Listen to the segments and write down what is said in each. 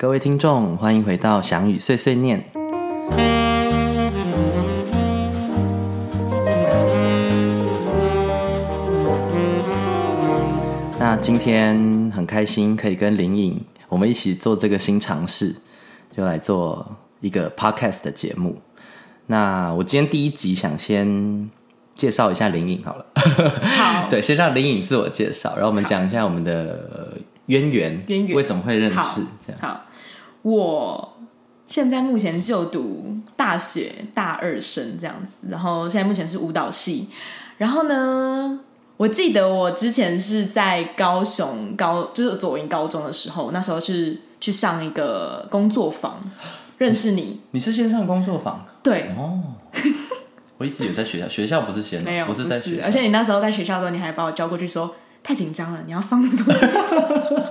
各位听众，欢迎回到翔宇碎碎念。那今天很开心可以跟林颖我们一起做这个新尝试，就来做一个 podcast 的节目。那我今天第一集想先介绍一下林颖好了，好，对，先让林颖自我介绍，然后我们讲一下我们的渊源，渊源为什么会认好识，这样。好，我现在目前就读大学大二生这样子，然后现在目前是舞蹈系。然后呢，我记得我之前是在高雄高，就是左营高中的时候，那时候是去上一个工作坊，认识你。你是先上工作坊对，哦？我一直有在学校，学校不是先没有，不是在学校，而且你那时候在学校的时候，你还把我叫过去说。太紧张了，你要放松。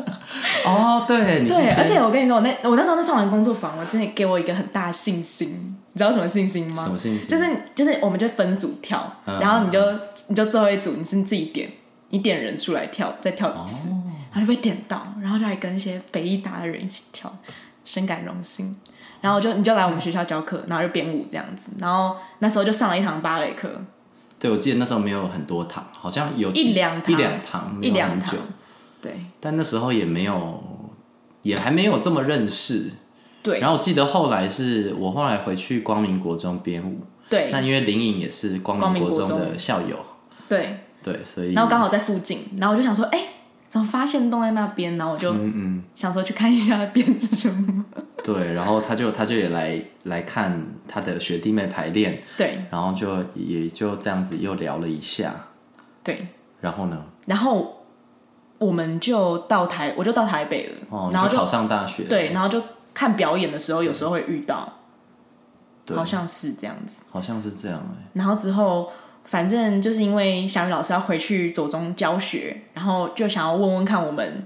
哦，对，对，而且我跟你说，我那我那时候在上完工作坊，我真的给我一个很大的信心。你知道什么信心吗？什么信心就是就是，我们就分组跳，嗯然后你就你就最后一组你是自己点，你点人出来跳，再跳一次，哦然后就被点到，然后就还跟一些北艺大的人一起跳，深感荣幸。然后就你就来我们学校教课，然后就编舞这样子，然后那时候就上了一堂芭蕾课，对，我记得那时候没有很多堂，好像有一两堂一两堂，一两堂对。但那时候也没有，也还没有这么认识。对。然后我记得后来是我后来回去光明国中编舞，对。那因为林颖也是光明国中的校友，对，对，所以然后刚好在附近，然后我就想说，哎、怎么发现洞在那边？然后我就嗯嗯，想说去看一下编是什么。对，然后他就他就也来来看他的学弟妹排练，对。然后就也就这样子又聊了一下，对，然后呢，然后我们就到台，我就到台北了，哦，然后就就考上大学，对，然后就看表演的时候，有时候会遇到，好像是这样子。好像是这样哎、然后之后，反正就是因为小雨老师要回去左中教学，然后就想要问问看我们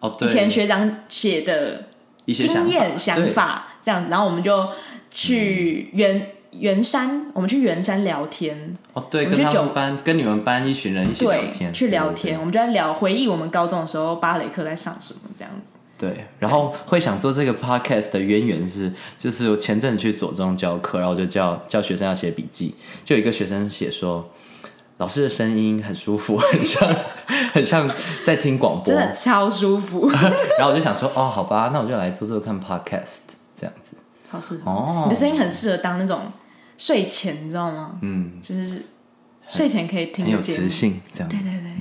哦，以，前学长写的一些经验想想法这样子，然后我们就去圆圆山，我们去圆山聊天，哦，对，跟他们班跟你们班一群人一起聊，天，去聊对。天，我们就在聊回忆我们高中的时候芭蕾课在上什么这样子。对，然后会想做这个 podcast 的渊源是，就是我前阵子去左中教课，然后我就叫叫学生要写笔记，就有一个学生写说，老师的声音很舒服，很像很像在听广播。真，的超舒服，然后我就想说，哦，好吧，那我就来做做看 podcast 这样子。超适合。哦。你的声音很适合当那种睡前，你知道吗？嗯，就是睡前可以听很有节目磁。性这样。对对对。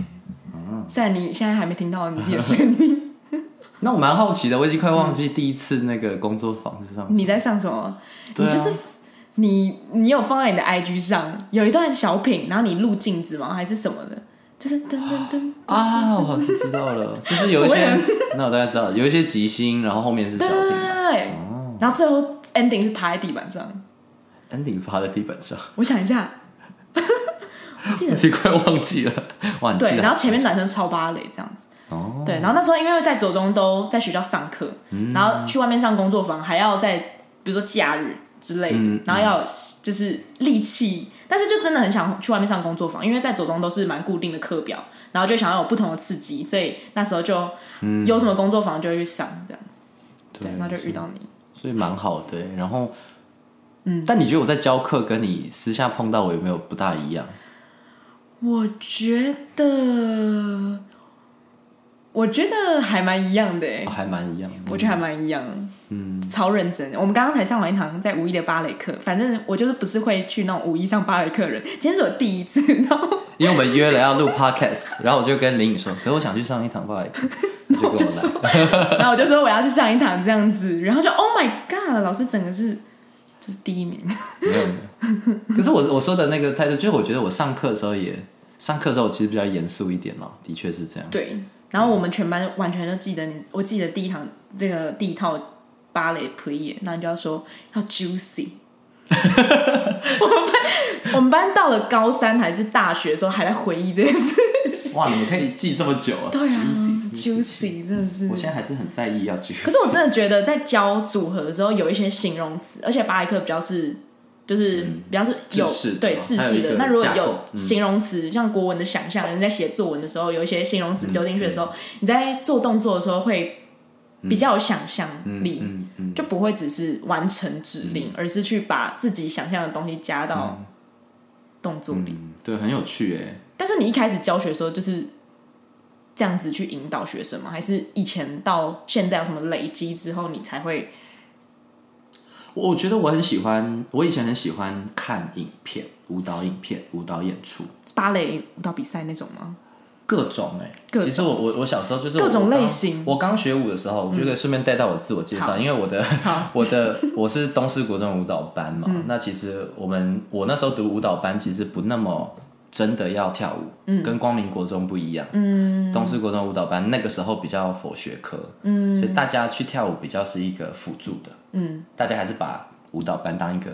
虽然你现在还没听到你自己的声音，那我蛮好奇的，我已经快忘记第一次那个工作坊是上。你在上什么？对啊你就是你，你有放在你的 IG 上有一段小品，然后你录镜子吗？还是什么的？就是噔噔噔 啊，我好像知道了，就是有一些我，那我大概知道，有一些即兴，然后后面是小对对对品对对。然后最后 ending 是趴在地板上。，ending 趴在地板上，我想一下，我记得。快忘记了，哇，你记对，然后前面男生超芭蕾这样子。哦，对，然后那时候因为在左中都在学校上课，嗯。然后去外面上工作坊，还要在比如说假日之类的，嗯然后要有就是力气，但是就真的很想去外面上工作坊，因为在左中都是蛮固定的课表，然后就想要有不同的刺激，所以那时候就有什么工作坊就会去上这样子，对，对那就遇到你，所以蛮好的。然后，嗯，但你觉得我在教课跟你私下碰到我有没有不大一样？我觉得我觉得还蛮一样的哎、哦还蛮一样。我觉得还蛮一样，嗯，超认真。我们刚刚才上完一堂在五一的芭蕾课，反正我就是不是会去那种五一上芭蕾课的人，今天是我第一次，然后 因为我们约了要录 podcast，然后我就跟林颖说，可是我想去上一堂芭蕾课，你就跟我来。然后我就说我要去上一堂这样子，然后就 Oh my God，老师整个是就是第一名，没有没有。可是我我说的那个态度，就是我觉得我上课的时候也上课的时候其实比较严肃一点咯，的确是这样。对。然后我们全班完全都记得你，我记得第一堂这个第一套芭蕾 play，那你就要说要 juicy。我们班我们班到了高三还是大学的时候，还在回忆这件事。哇，你们可以记这么久啊？对啊 Juicy，，juicy 真的是我。现在还是很在意要 juicy。可是我真的觉得在教组合的时候，有一些形容词，而且芭蕾课比较是，就是比较是有对嘛还有一个制式的。那如果有嗯形容词，像国文的想象，你在写作文的时候，有一些形容词丢进去的时候，你在做动作的时候会比较有想象力，就不会只是完成指令，而是去把自己想象的东西加到动作里。嗯对，很有趣哎。但是你一开始教学的时候就是这样子去引导学生吗？还是以前到现在有什么累积之后，你才会？我觉得我很喜欢，我以前很喜欢看影片、舞蹈影片、舞蹈演出，芭蕾舞蹈比赛那种吗？各种哎、各其实我我我小时候就是各种类型我刚学舞的时候，我觉得顺便带到我自我介绍，因为我的 我的我是东师国中舞蹈班嘛。那其实我们我那时候读舞蹈班，其实不那么真的要跳舞，跟光明国中不一样。嗯，东势国中舞蹈班那个时候比较佛学科，嗯，所以大家去跳舞比较是一个辅助的，嗯，大家还是把舞蹈班当一个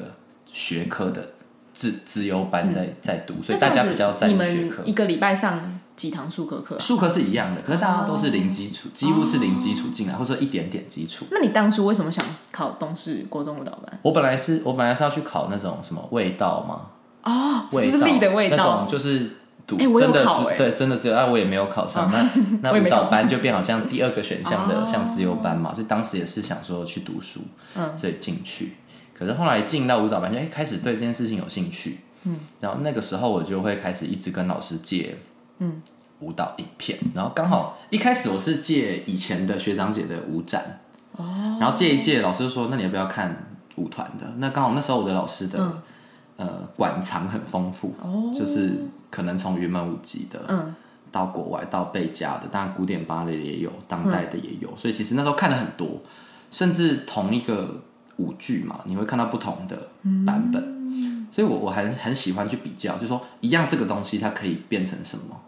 学科的自自由班在、在读，所以大家比较在意学科。一个礼拜上几堂术科课啊？术科是一样的，可是大家都是零基础，几乎是零基础进来，或者说一点点基础。那你当初为什么想考东势国中舞蹈班？我本来是我本来是要去考那种什么味道嘛，哦，味私立的味道。那道种，就是读真的对真的只有，啊我也没有考上。那那舞蹈班就变好像第二个选项的哦。像自由班嘛，所以当时也是想说去读书，嗯，所以进去。可是后来进到舞蹈班，就哎开始对这件事情有兴趣，嗯，然后那个时候我就会开始一直跟老师借，嗯，舞蹈影片，然后刚好一开始我是借以前的学长姐的舞展，哦，然后借一借，老师就说那你要不要看舞团的？那刚好那时候我的老师的、嗯呃馆藏很丰富，哦，就是可能从云门舞集的，嗯，到国外到贝加的，当然古典芭蕾也有，当代的也有，所以其实那时候看了很多，甚至同一个舞剧嘛，你会看到不同的版本，所以我我还很喜欢去比较，就说一样这个东西它可以变成什么，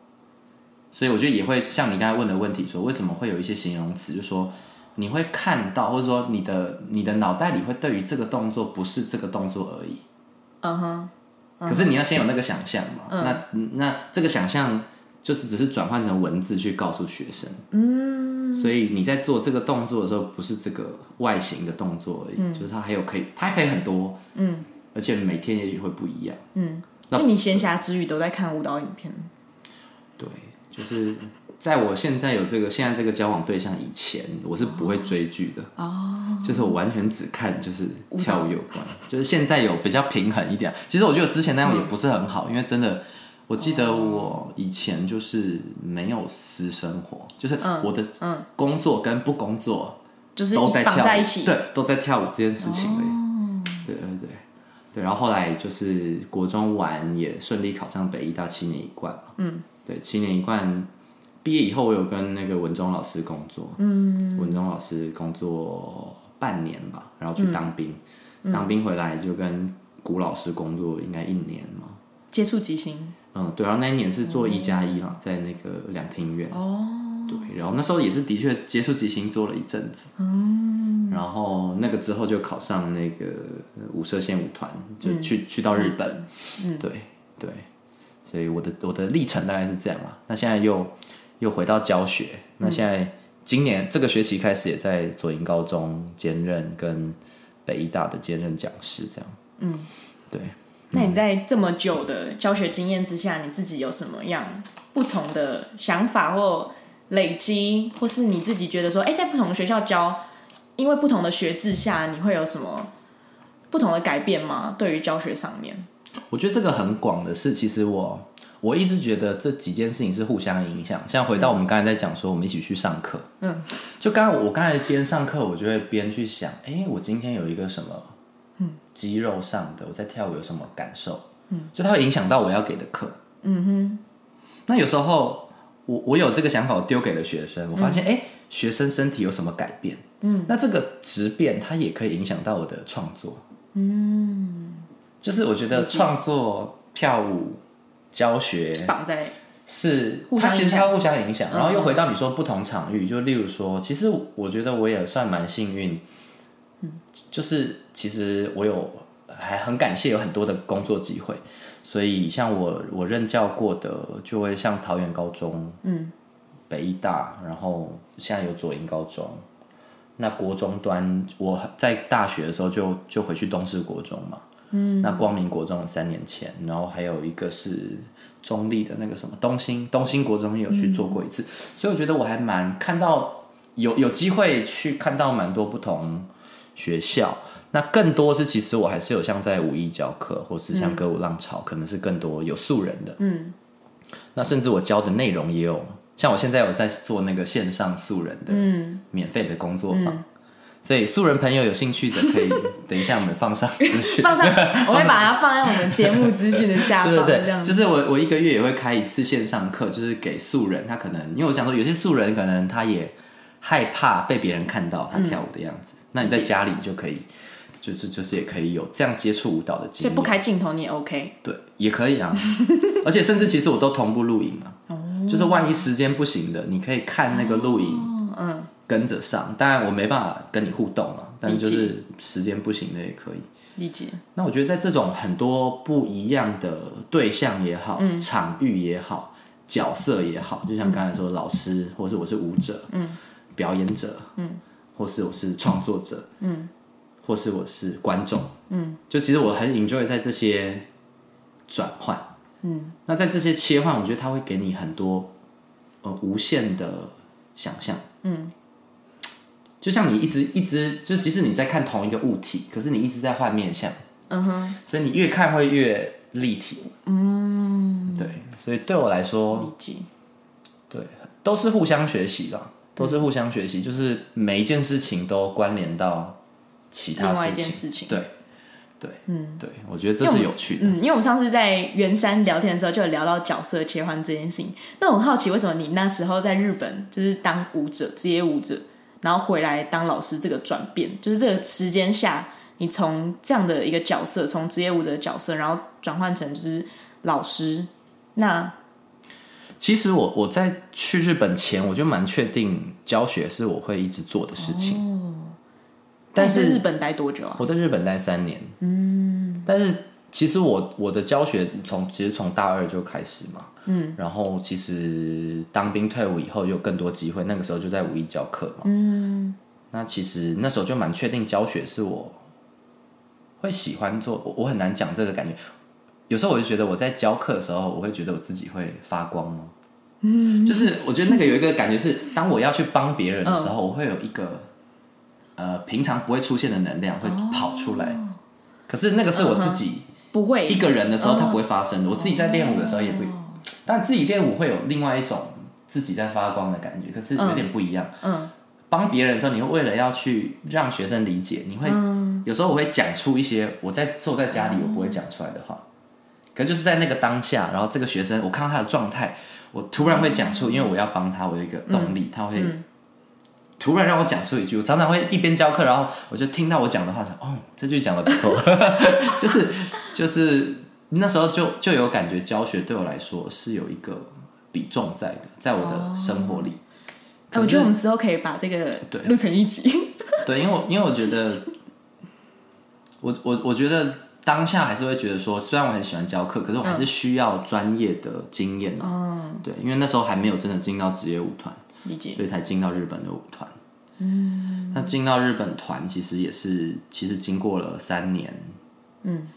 所以我觉得也会像你刚才问的问题说，为什么会有一些形容词，就说你会看到，或者说你的你的脑袋里会对于这个动作不是这个动作而已，嗯哼，可是你要先有那个想象嘛，那那这个想象就是只是转换成文字去告诉学生，嗯，所以你在做这个动作的时候，不是这个外形的动作而已，就是它还有可以，它还可以很多，嗯，而且每天也许会不一样，嗯，就你闲暇之余都在看舞蹈影片。对，就是在我现在有这个现在这个交往对象以前，我是不会追剧的，哦，就是我完全只看就是跳舞有关，就是现在有比较平衡一点，其实我觉得之前那样也不是很好，因为真的。我记得我以前就是没有私生活，就是我的工作跟不工作就是都在跳舞，绑在一起，对，都在跳舞这件事情而已。对对对对，然后后来就是国中完也顺利考上北医大七年一贯嘛，嗯，对，七年一贯毕业以后，我有跟那个文忠老师工作，嗯，文忠老师工作半年吧，然后去当兵，当兵回来就跟古老师工作应该一年嘛，接触即兴。嗯，对，然后那一年是做一加一啦，在那个两厅院。哦。对，然后那时候也是的确接触即兴做了一阵子。嗯。然后那个之后就考上那个五色线舞团，就去、去到日本。嗯。对对，所以我的我的历程大概是这样啦。那现在又又回到教学，那现在今年这个学期开始也在左营高中兼任跟北医大的兼任讲师，这样。嗯。对。那你在这么久的教学经验之下，你自己有什么样不同的想法或累积，或是你自己觉得说，哎、在不同的学校教，因为不同的学制下，你会有什么不同的改变吗？对于教学上面，我觉得这个很广的是，其实我我一直觉得这几件事情是互相影响。像回到我们刚才在讲说，我们一起去上课，嗯，就刚刚我刚才边上课，我就会边去想，哎、我今天有一个什么，嗯，肌肉上的我在跳舞有什么感受，嗯，就它会影响到我要给的课，嗯哼。那有时候我我有这个想法，我丢给了学生，我发现，哎、学生身体有什么改变，嗯，那这个质变它也可以影响到我的创作，嗯。就是我觉得创作、跳舞、教学绑在是互相影响它其实它互相影响，然后又回到你说不同场域，就例如说，其实我觉得我也算蛮幸运，就是其实我有还很感谢有很多的工作机会，所以像我我任教过的，就会像桃园高中，嗯，北医大，然后现在有左营高中。那国中端，我在大学的时候就就回去东势国中嘛，嗯，那光明国中三年前，然后还有一个是中立的那个什么东兴东兴国中也有去做过一次，所以我觉得我还蛮看到有有机会去看到蛮多不同学校。那更多是其实我还是有像在武艺教课，或是像歌舞浪潮，可能是更多有素人的。嗯。那甚至我教的内容也有，像我现在有在做那个线上素人的嗯，免费的工作坊，所以素人朋友有兴趣的可以 等一下我们放上资讯。放上，我会 把它放在我们节目资讯的下方，对对对。就是我我一个月也会开一次线上课，就是给素人，他可能因为我想说有些素人可能他也害怕被别人看到他跳舞的样子，那你在家里就可以，就是就是也可以有这样接触舞蹈的经验，所以不开镜头你也 OK。对也可以啊，而且甚至其实我都同步录影啊，就是万一时间不行的，你可以看那个录影。嗯，跟着上，当然我没办法跟你互动嘛，但就是时间不行的也可以。理解。那我觉得在这种很多不一样的对象也好，嗯场域也好，角色也好，就像刚才说老师，或是我是舞者，嗯，表演者，嗯，或是我是创作者，嗯，或是我是观众，嗯，就其实我很 enjoy 在这些转换，嗯，那在这些切换，我觉得它会给你很多呃无限的想象，嗯，就像你一直一直，就即使你在看同一个物体，可是你一直在换面相，嗯哼，所以你越看会越立体。嗯，对，所以对我来说。对，都是互相学习的，都是互相学习，就是每一件事情都关联到其他另外一事情。件事情。对，对，嗯对，我觉得这是有趣的。嗯，因为我们上次在圆山聊天的时候，就有聊到角色切换这件事情。那我很好奇，为什么你那时候在日本就是当舞者、职业舞者，然后回来当老师，这个转变，就是这个时间下，你从这样的一个角色，从职业舞者的角色，然后转换成就是老师，那其实我我在去日本前，我就蛮确定教学是我会一直做的事情。哦，但是日本待多久啊？我在日本待三年，嗯，但是其实我我的教学从其实从大二就开始嘛，嗯，然后其实当兵退伍以后有更多机会，那个时候就在五一教课嘛，嗯，那其实那时候就蛮确定教学是我会喜欢做，我我很难讲这个感觉，有时候我就觉得我在教课的时候，我会觉得我自己会发光吗？嗯，就是我觉得那个有一个感觉是，当我要去帮别人的时候，我会有一个呃平常不会出现的能量会跑出来。可是那个是我自己不会。一个人的时候，它不会发生的。我自己在练舞的时候也不，但自己练舞会有另外一种自己在发光的感觉，可是有点不一样。嗯帮别人的时候，你会为了要去让学生理解，你会、有时候我会讲出一些我在坐在家里我不会讲出来的话，可就是在那个当下，然后这个学生我看到他的状态，我突然会讲出，因为我要帮他，我有一个动力，他会突然让我讲出一句，我常常会一边教课，然后我就听到我讲的话，说哦，这句讲的不错，就是就是那时候就就有感觉，教学对我来说是有一个比重在的，在我的生活里。哎我觉得我们之后可以把这个对录成一集。对，因为我因为我觉得，我我我觉得当下还是会觉得说，虽然我很喜欢教课，可是我还是需要专业的经验。嗯，对，因为那时候还没有真的进到职业舞团，理解。所以才进到日本的舞团。嗯，那进到日本团其实也是，其实经过了三年。嗯，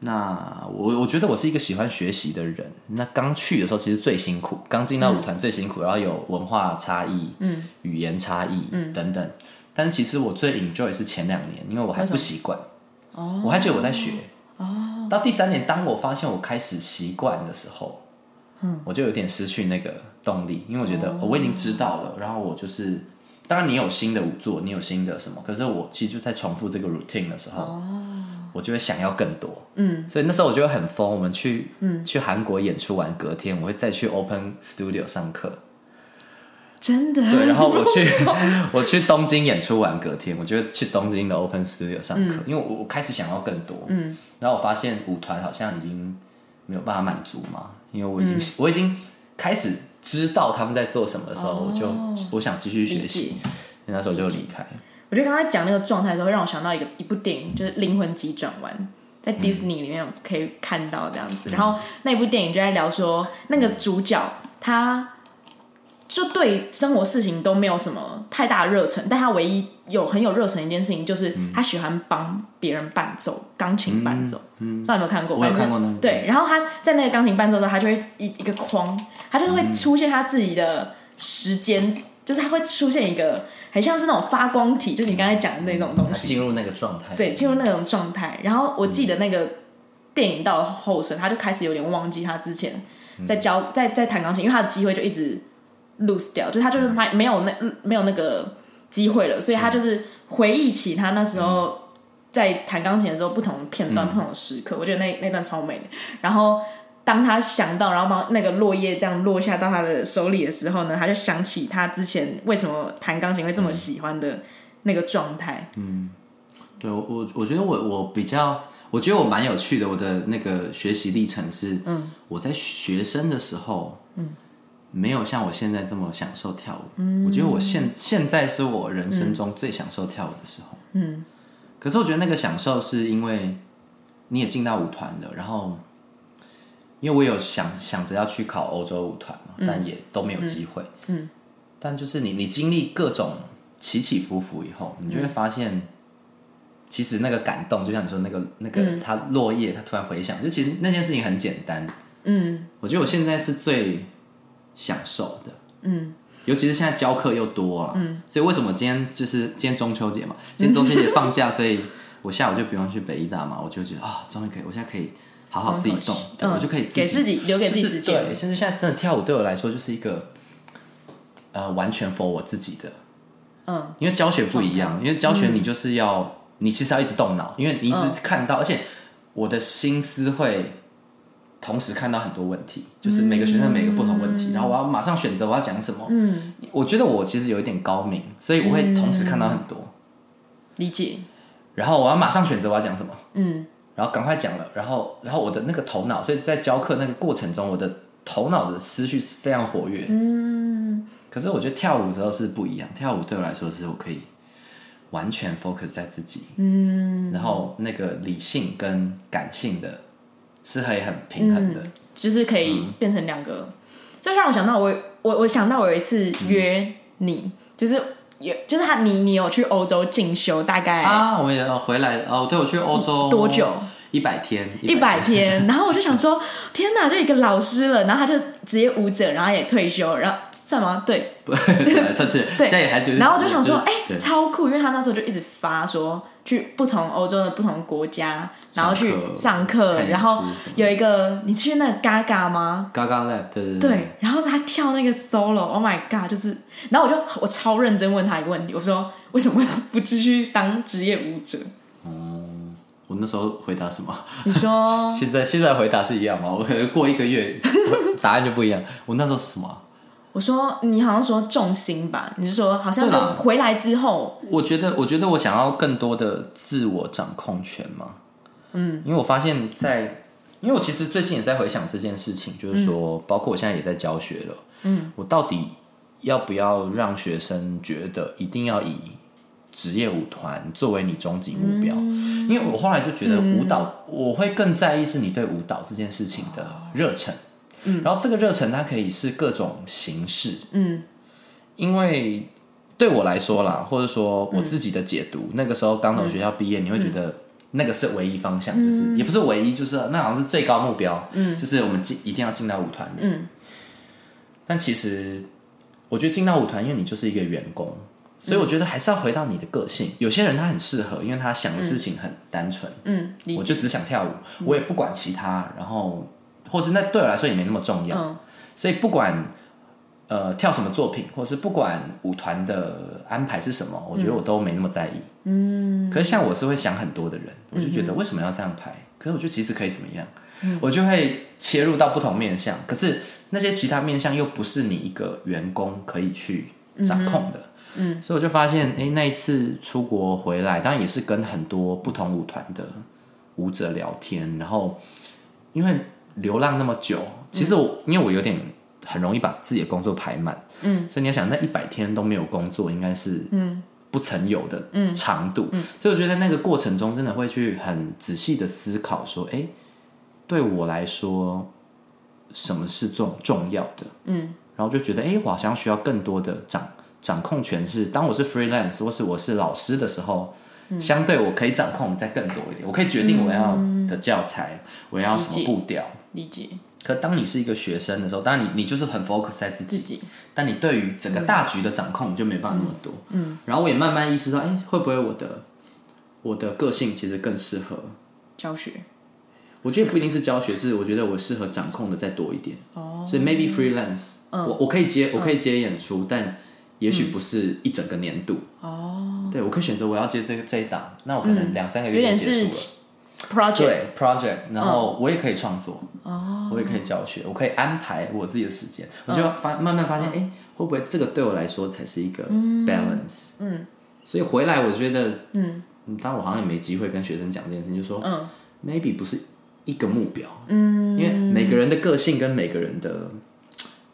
那我我觉得我是一个喜欢学习的人。那刚去的时候其实最辛苦，刚进到舞团最辛苦，然后有文化差异、嗯，语言差异，嗯，等等。但是其实我最 enjoy 是前两年，因为我还不习惯，哦，我还觉得我在学。哦，到第三年，当我发现我开始习惯的时候，嗯，我就有点失去那个动力，因为我觉得、哦我已经知道了，然后我就是，当然你有新的舞作，你有新的什么，可是我其实就在重复这个 routine 的时候，我就会想要更多，嗯，所以那时候我就会很疯。我们去，嗯，去韩国演出完，隔天我会再去 Open Studio 上课，真的。对，然后我去 我去东京演出完，隔天我就会去东京的 Open Studio 上课，因为我我开始想要更多，嗯，然后我发现舞团好像已经没有办法满足嘛，因为我已经、我已经开始知道他们在做什么的时候，我就我想继续学习，那时候就离开。我觉得刚才讲那个状态的时候，让我想到一个一部电影，就是《灵魂急转弯》，在嗯 Disney 里面可以看到这样子。然后那部电影就在聊说，那个主角他就对生活事情都没有什么太大的热忱，但他唯一有很有热忱的一件事情，就是嗯他喜欢帮别人伴奏钢琴伴奏。嗯，不知道有没有看过？我有看过那对，然后他在那个钢琴伴奏的时候，他就会一一个框，他就是会出现他自己的时间。就是它会出现一个很像是那种发光体，就是你刚才讲的那种东西，他进入那个状态，对，进入那种状态。然后我记得那个电影到后生，他就开始有点忘记他之前在教在在弹钢琴，因为他的机会就一直 lose 掉，就他就是没没有那没有那个机会了，所以他就是回忆起他那时候在弹钢琴的时候不同的片段、不同的时刻，我觉得那那段超美的。然后当他想到，然后把那个落叶这样落下到他的手里的时候呢，他就想起他之前为什么弹钢琴会这么喜欢的那个状态。嗯对我我我觉得我我比较，我觉得我蛮有趣的。我的那个学习历程是，嗯我在学生的时候，嗯，没有像我现在这么享受跳舞。嗯，我觉得我现现在是我人生中最享受跳舞的时候。嗯可是我觉得那个享受是因为你也进到舞团了，然后因为我有想想着要去考欧洲舞团嘛，但也都没有机会。嗯但就是你你经历各种起起伏伏以后，你就会发现，其实那个感动，就像你说那个那个他落叶，他突然回想，就其实那件事情很简单。嗯。我觉得我现在是最享受的。嗯。尤其是现在教课又多了，嗯，所以为什么今天就是今天中秋节嘛，今天中秋节放假，所以我下午就不用去北医大嘛，我就觉得啊，终于可以，我现在可以好好自己动，我就可以给自己留给自己就是对，甚至现在真的跳舞对我来说就是一个呃完全 for 我自己的，嗯。因为教学不一样，因为教学你就是要、你其实要一直动脑，因为你一直嗯。看到，而且我的心思会同时看到很多问题，就是每个学生每个不同问题，然后我要马上选择我要讲什么。嗯，我觉得我其实有一点高明，所以我会同时看到很多，理解。然后我要马上选择我要讲什么，嗯然后赶快讲了，然后然后我的那个头脑，所以在教课那个过程中，我的头脑的思绪是非常活跃。嗯可是我觉得跳舞的时候是不一样，跳舞对我来说是我可以完全 focus 在自己，嗯，然后那个理性跟感性的是可以很平衡的。就是可以变成两个。这让我想到我我我想到我有一次约你，就是有就是他你你有去欧洲进修，大概啊，我们也要回来哦。对，我去欧洲多久？一百天，一百天，然后我就想说，天哪，就一个老师了，然后他就直接舞者，然后也退休，然后算吗？对，不，算是 对现在也还就是，然后我就想说，哎、对超酷，因为他那时候就一直发说去不同欧洲的不同国家，然后去上课，然后有一个你去那个 Gaga 吗？嘎嘎 lab，对对对，然后他跳那个 solo，Oh my god，就是，然后我就我超认真问他一个问题，我说为什么不继续当职业舞者？嗯我那时候回答什么？你说 现在现在回答是一样吗？我可能过一个月 答案就不一样。我那时候是什么？我说你好像说重心吧，你是说好像就回来之后，我觉得，我觉得我想要更多的自我掌控权嘛。嗯，因为我发现在，因为我其实最近也在回想这件事情，就是说，包括我现在也在教学了。嗯，我到底要不要让学生觉得一定要以职业舞团作为你终极目标？因为我后来就觉得舞蹈，我会更在意是你对舞蹈这件事情的热忱。嗯，然后这个热忱它可以是各种形式。嗯。因为对我来说啦，或者说我自己的解读，那个时候刚从学校毕业，你会觉得那个是唯一方向，就是也不是唯一，就是那好像是最高目标，嗯，就是我们进一定要进到舞团里。嗯。但其实我觉得进到舞团，因为你就是一个员工，所以我觉得还是要回到你的个性。有些人他很适合，因为他想的事情很单纯，嗯，我就只想跳舞，我也不管其他，然后或是那对我来说也没那么重要。嗯所以不管呃跳什么作品，或是不管舞团的安排是什么，我觉得我都没那么在意。嗯，可是像我是会想很多的人，我就觉得为什么要这样排？可是我觉得其实可以怎么样？我就会切入到不同面向，可是那些其他面向又不是你一个员工可以去掌控的。嗯，所以我就发现，哎、那一次出国回来，当然也是跟很多不同舞团的舞者聊天，然后因为流浪那么久，其实我、因为我有点很容易把自己的工作排满，嗯，所以你要想那一百天都没有工作，应该是嗯。不曾有的长度，嗯。所以我觉得在那个过程中真的会去很仔细的思考说，哎、对我来说什么是重重要的，嗯，然后就觉得，哎、我好像需要更多的掌掌控权是，当我是 freelance 或是我是老师的时候。相对我可以掌控再更多一点，我可以决定我要的教材，我要什么步调，理解。可当你是一个学生的时候，当然你你就是很 focus 在自己，自己。但你对于整个大局的掌控就没办法那么多。嗯，然后我也慢慢意识到，哎、会不会我的我的个性其实更适合？教学。我觉得不一定是教学，是我觉得我适合掌控的再多一点。哦，所以 maybe freelance，、我我可以接我可以接演出，但也许不是一整个年度。哦，对我可以选择我要接这个这一档，那我可能两三个月就结束是了。project，对 project，然后我也可以创作，哦，我也可以教学，我可以安排我自己的时间，我就发慢慢发现，哎、会不会这个对我来说才是一个 balance？嗯，所以回来我觉得，嗯，当然我好像也没机会跟学生讲这件事情，就说，嗯。maybe 不是一个目标，嗯，因为每个人的个性跟每个人的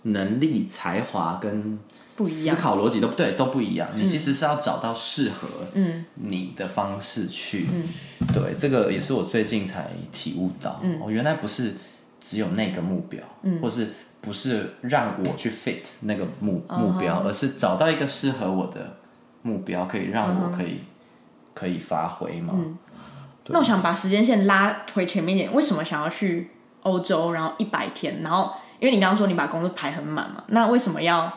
能力、才华跟不一样。思考逻辑都不对，都不一样。你其实是要找到适合你的方式去，对，这个也是我最近才体悟到，我、原来不是只有那个目标，或是不是让我去 fit 那个目目标，而是找到一个适合我的目标，可以让我可以、可以发挥嘛。那我想把时间线拉回前面一点，为什么想要去欧洲，然后一百天，然后因为你刚刚说你把工作排很满嘛，那为什么要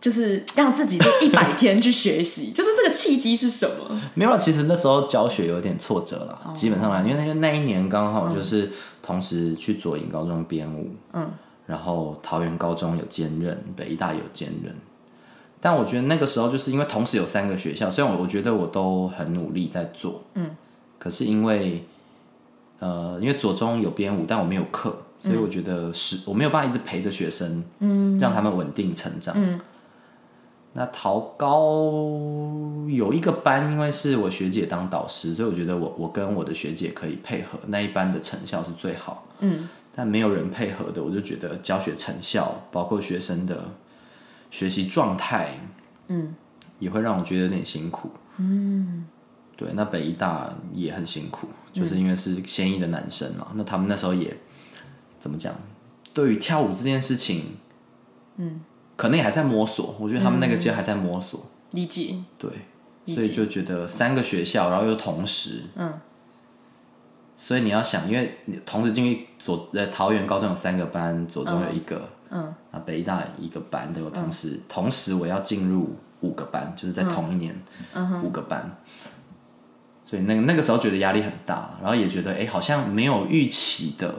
就是让自己这一百天去学习？就是这个契机是什么？没有了，其实那时候教学有点挫折了，基本上来，因为因为那一年刚好就是同时去左营高中编舞，嗯，然后桃园高中有兼任，北医大有兼任。但我觉得那个时候就是因为同时有三个学校，虽然我我觉得我都很努力在做，嗯，可是因为呃，因为左中有编舞，但我没有课，所以我觉得是我没有办法一直陪着学生，嗯，让他们稳定成长，嗯。那桃高有一个班，因为是我学姐当导师，所以我觉得我我跟我的学姐可以配合，那一班的成效是最好。嗯，但没有人配合的，我就觉得教学成效，包括学生的学习状态，嗯，也会让我觉得有点辛苦。嗯，对，那北医大也很辛苦，就是因为是先一的男生啊，那他们那时候也怎么讲？对于跳舞这件事情，嗯，可能也还在摸索。我觉得他们那个阶段还在摸索。理解，对，理所以就觉得三个学校，然后又同时，嗯，所以你要想，因为你同时进去左呃桃园高中有三个班，左中有一个，嗯，啊北医大一个班都有同时，同时我要进入五个班，就是在同一年，五个班，所以那个那个时候觉得压力很大，然后也觉得哎、好像没有预期的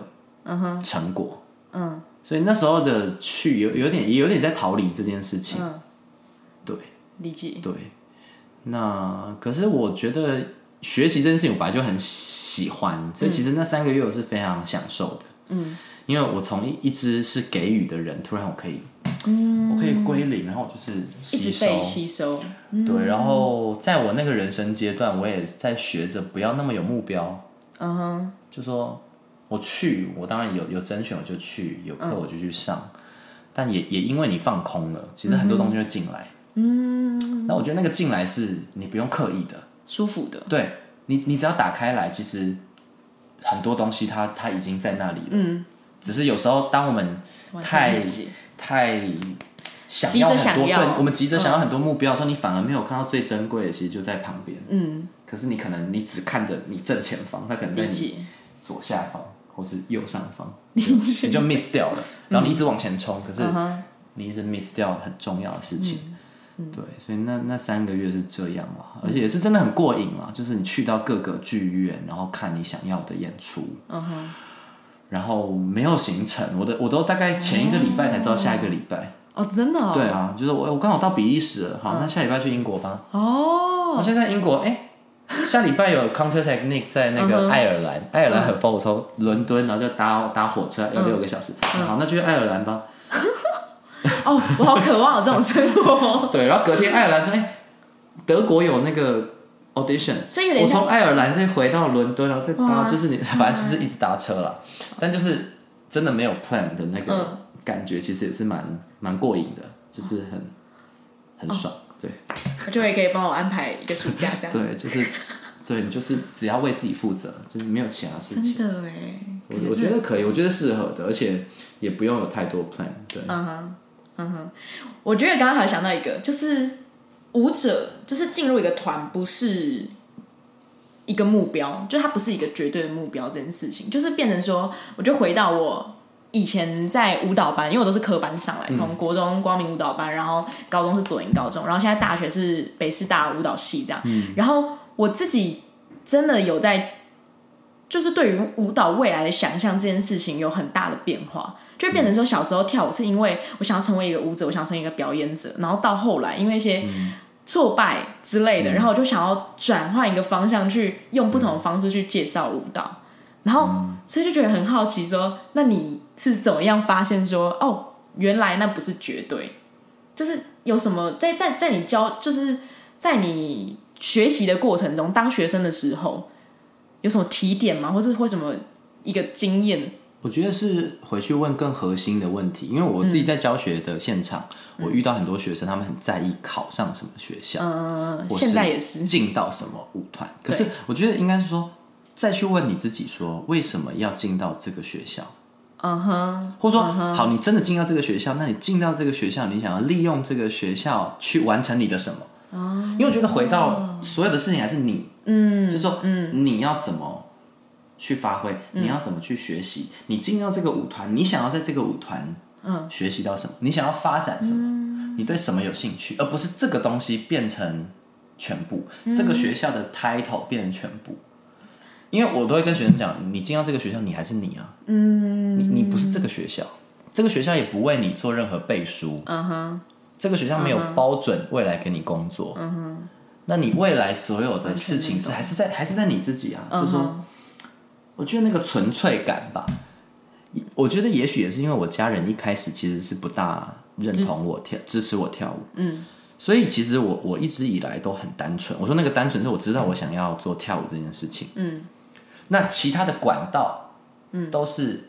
成果，嗯，所以那时候的去有有点也有点在逃离这件事情，对。理解，对，那可是我觉得学习这件事情我本来就很喜欢，所以其实那三个月我是非常享受的。嗯，因为我从一一直是给予的人，突然我可以，我可以归零，然后我就是吸收。吸收，对，然后在我那个人生阶段，我也在学着不要那么有目标，嗯哼，就说我去，我当然有有甄选我就去，有课我就去上，但也也因为你放空了，其实很多东西会进来。嗯，那我觉得那个进来是你不用刻意的，舒服的，对你你只要打开来，其实很多东西它它已经在那里了。嗯，只是有时候当我们太太想要很多我们急着想要很多目标的时候，你反而没有看到最珍贵的，其实就在旁边。嗯，可是你可能你只看着你正前方，它可能在你，左下方或是右上方，你就 miss 掉了。然后你一直往前冲，可是你一直 miss 掉很重要的事情。对，所以那那三个月是这样嘛，而且也是真的很过瘾啦。就是你去到各个剧院，然后看你想要的演出，嗯哼，然后没有行程，我的我都大概前一个礼拜才知道下一个礼拜。哦，真的哦，对啊，就是我我刚好到比利时了，好，那下礼拜去英国吧。哦，我现在在英国，哎、下礼拜有 Counter Technique 在那个爱尔兰，爱尔兰很 far，我从伦敦然后就搭搭火车要六个小时，好，那就去爱尔兰吧。哦，我好渴望有这种生活，对，然后隔天爱尔兰说，哎、德国有那个 audition，所以有点像我从爱尔兰再回到伦敦，然后再搭，就是你反正就是一直搭车了，但就是真的没有 plan 的那个嗯。感觉，其实也是蛮蛮过瘾的，就是很很爽，对。我就会可以帮我安排一个暑假这样，对，就是对你就是只要为自己负责，就是没有其他事情。真的哎，我我觉得可以，我觉得适合的，而且也不用有太多 plan，对，嗯哼，嗯哼，我觉得刚刚还想到一个，就是舞者就是进入一个团，不是一个目标，就它不是一个绝对的目标这件事情，就是变成说，我就回到我以前在舞蹈班，因为我都是科班上来，从国中光明舞蹈班，然后高中是左营高中，然后现在大学是北师大舞蹈系这样。然后我自己真的有在，就是对于舞蹈未来的想象这件事情有很大的变化，就变成说小时候跳舞是因为我想要成为一个舞者，我想成为一个表演者，然后到后来因为一些挫败之类的，然后我就想要转换一个方向，去用不同的方式去介绍舞蹈。然后，所以就觉得很好奇，说那你是怎么样发现说，哦，原来那不是绝对，就是有什么在在在你教，就是在你学习的过程中，当学生的时候，有什么提点吗？或是为什么一个经验？我觉得是回去问更核心的问题，因为我自己在教学的现场，我遇到很多学生，他们很在意考上什么学校，嗯，现在也是进到什么舞团，可是我觉得应该是说。再去问你自己，说为什么要进到这个学校？嗯哼，或者说，好，你真的进到这个学校，那你进到这个学校，你想要利用这个学校去完成你的什么？哦，因为我觉得回到所有的事情还是你，嗯，就是说，嗯，你要怎么去发挥？你要怎么去学习？你进到这个舞团，你想要在这个舞团，嗯，学习到什么？你想要发展什么？你对什么有兴趣？而不是这个东西变成全部，这个学校的 title 变成全部。因为我都会跟学生讲，你进到这个学校，你还是你啊，嗯，你你不是这个学校，这个学校也不为你做任何背书，嗯哼，这个学校没有包准未来给你工作，嗯哼，那你未来所有的事情是还是在还是在你自己啊，就说，我觉得那个纯粹感吧，我觉得也许也是因为我家人一开始其实是不大认同我跳支持我跳舞，嗯，所以其实我我一直以来都很单纯，我说那个单纯是我知道我想要做跳舞这件事情，嗯。那其他的管道，嗯，都是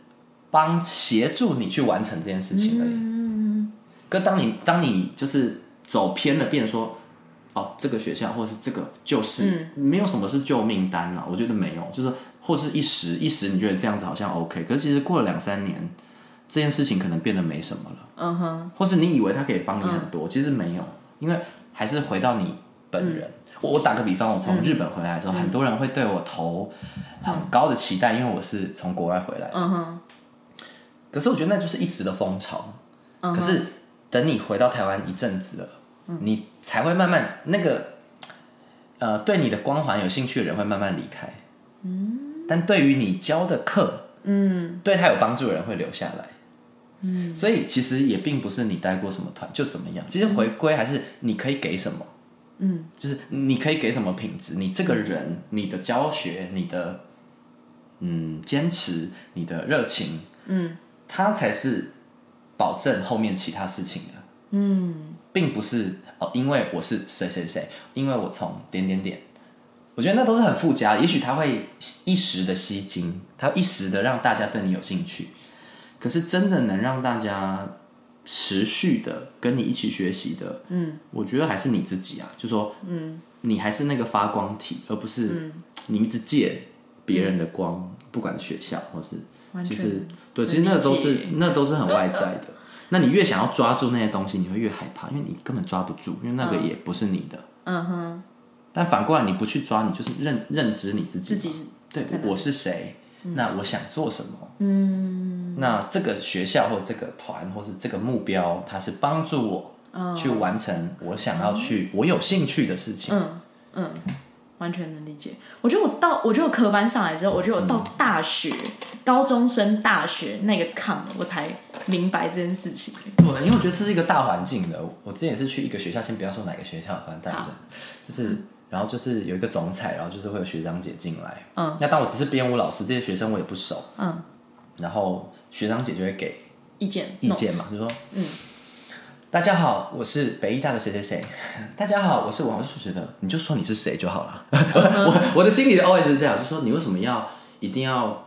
帮协助你去完成这件事情而已。嗯可当你当你就是走偏了，变说，哦，这个学校或者是这个就是，没有什么是救命单了。我觉得没有，就是或是一时一时你觉得这样子好像 OK，可是其实过了两三年，这件事情可能变得没什么了。嗯哼。或是你以为他可以帮你很多，其实没有，因为还是回到你本人。我打个比方，我从日本回来的时候，很多人会对我投很高的期待，因为我是从国外回来。嗯哼。可是我觉得那就是一时的风潮。嗯。可是等你回到台湾一阵子了，你才会慢慢那个呃，对你的光环有兴趣的人会慢慢离开。嗯。但对于你教的课，嗯，对他有帮助的人会留下来。嗯。所以其实也并不是你待过什么团就怎么样，其实回归还是你可以给什么。嗯，就是你可以给什么品质？你这个人，你的教学，你的嗯坚持，你的热情，嗯，它才是保证后面其他事情的。嗯，并不是哦，因为我是谁谁谁，因为我从点点点，我觉得那都是很附加。也许他会一时的吸睛，他一时的让大家对你有兴趣，可是真的能让大家。持续的跟你一起学习的，嗯，我觉得还是你自己啊，就说，嗯，你还是那个发光体，而不是你一直借别人的光，不管学校或是，其实对，其实那都是那都是很外在的。那你越想要抓住那些东西，你会越害怕，因为你根本抓不住，因为那个也不是你的。嗯哼。但反过来，你不去抓，你就是认认知你自己，自己对，我是谁？那我想做什么？嗯，那这个学校或这个团或是这个目标，它是帮助我去完成我想要去我有兴趣的事情。嗯嗯，完全能理解。我觉得我到，我觉得我科班上来之后，我觉得我到大学、高中生、大学那个坎，我才明白这件事情。对，因为我觉得这是一个大环境的。我之前也是去一个学校，先不要说哪个学校，反正大人，就是。然后就是有一个总裁，然后就是会有学长姐进来。嗯，那当我只是编舞老师，这些学生我也不熟。嗯，然后学长姐就会给意见，意见嘛，就说，嗯，大家好，我是北医大的谁谁谁。大家好，我是王数学的，你就说你是谁就好了。我我的心里的 always 是这样，就说你为什么要一定要，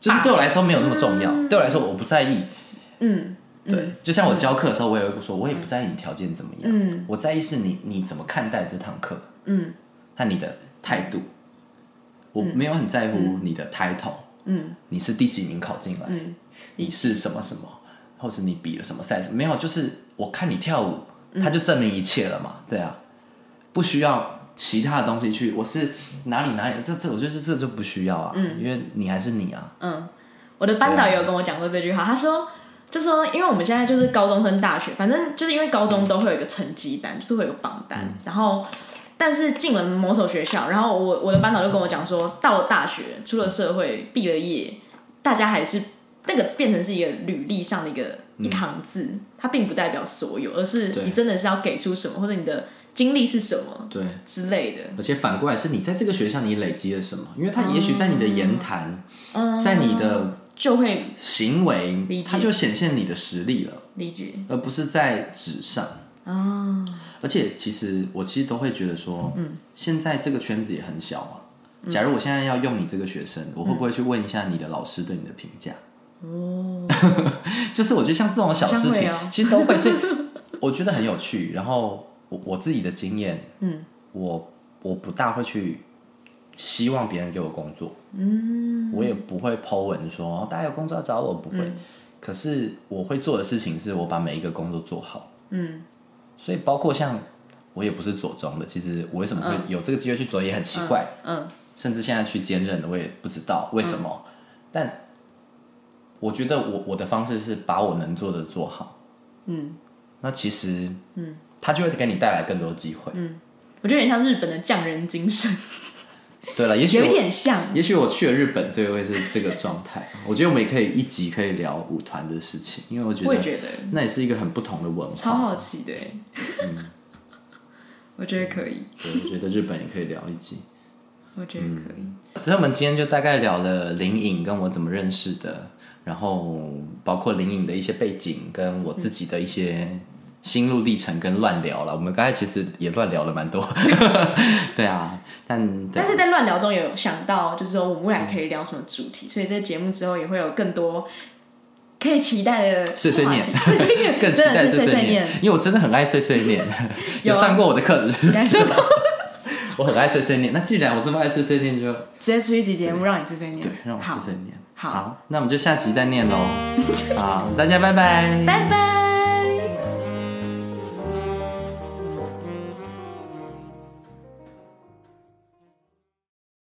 就是对我来说没有那么重要，对我来说我不在意。嗯，对，就像我教课的时候，我也会说，我也不在意你条件怎么样。嗯，我在意是你你怎么看待这堂课。嗯，和你的态度，我没有很在乎你的 title，嗯，你是第几名考进来，你是什么什么，或是你比了什么赛事，没有，就是我看你跳舞，他就证明一切了嘛，对啊，不需要其他的东西去，我是哪里哪里，这这我觉得这这就不需要啊，嗯，因为你还是你啊，嗯，我的班导也有跟我讲过这句话，他说。就说，因为我们现在就是高中升大学，反正就是因为高中都会有一个成绩单，就是会有榜单。然后，但是进了某所学校，然后我我的班导就跟我讲说，到了大学，出了社会，毕了业，大家还是那个变成是一个履历上的一个一行字，它并不代表所有，而是你真的是要给出什么，或者你的经历是什么，对之类的。而且反过来是你在这个学校你累积了什么，因为他也许在你的言谈，在你的。就会行为，它就显现你的实力了。理解，而不是在纸上。哦。而且，其实我其实都会觉得说，嗯，现在这个圈子也很小嘛。假如我现在要用你这个学生，我会不会去问一下你的老师对你的评价？哦。就是我觉得像这种小事情，其实都会，所以 我觉得很有趣。然后我我自己的经验，嗯，我我不大会去。希望别人给我工作，嗯，我也不会 Po 文说大家有工作要找我，不会。可是我会做的事情是我把每一个工作做好，嗯。所以包括像我也不是左中的，其实我为什么会有这个机会去左也很奇怪，嗯。甚至现在去兼任的，我也不知道为什么。但我觉得我我的方式是把我能做的做好，嗯。那其实，嗯，他就会给你带来更多机会，嗯。我觉得有点像日本的匠人精神。对了，也许有一点像，也许我去了日本，所以会是这个状态。我觉得我们也可以一集可以聊舞团的事情，因为我觉得那也是一个很不同的文化。超好奇的，嗯，我觉得可以。对，我觉得日本也可以聊一集，我觉得可以。所以我们今天就大概聊了林颖跟我怎么认识的，然后包括林颖的一些背景，跟我自己的一些。心路历程跟乱聊了，我们刚才其实也乱聊了蛮多，对啊，但但是在乱聊中有想到，就是说我们未来可以聊什么主题，所以这节目之后也会有更多可以期待的碎碎念，碎碎念，更期待碎碎念，因为我真的很爱碎碎念，有上过我的课，感受到我很爱碎碎念。那既然我这么爱碎碎念，就直接出一集节目让你碎碎念，对，让我碎碎念。好，那我们就下集再念喽。好，大家拜拜，拜拜。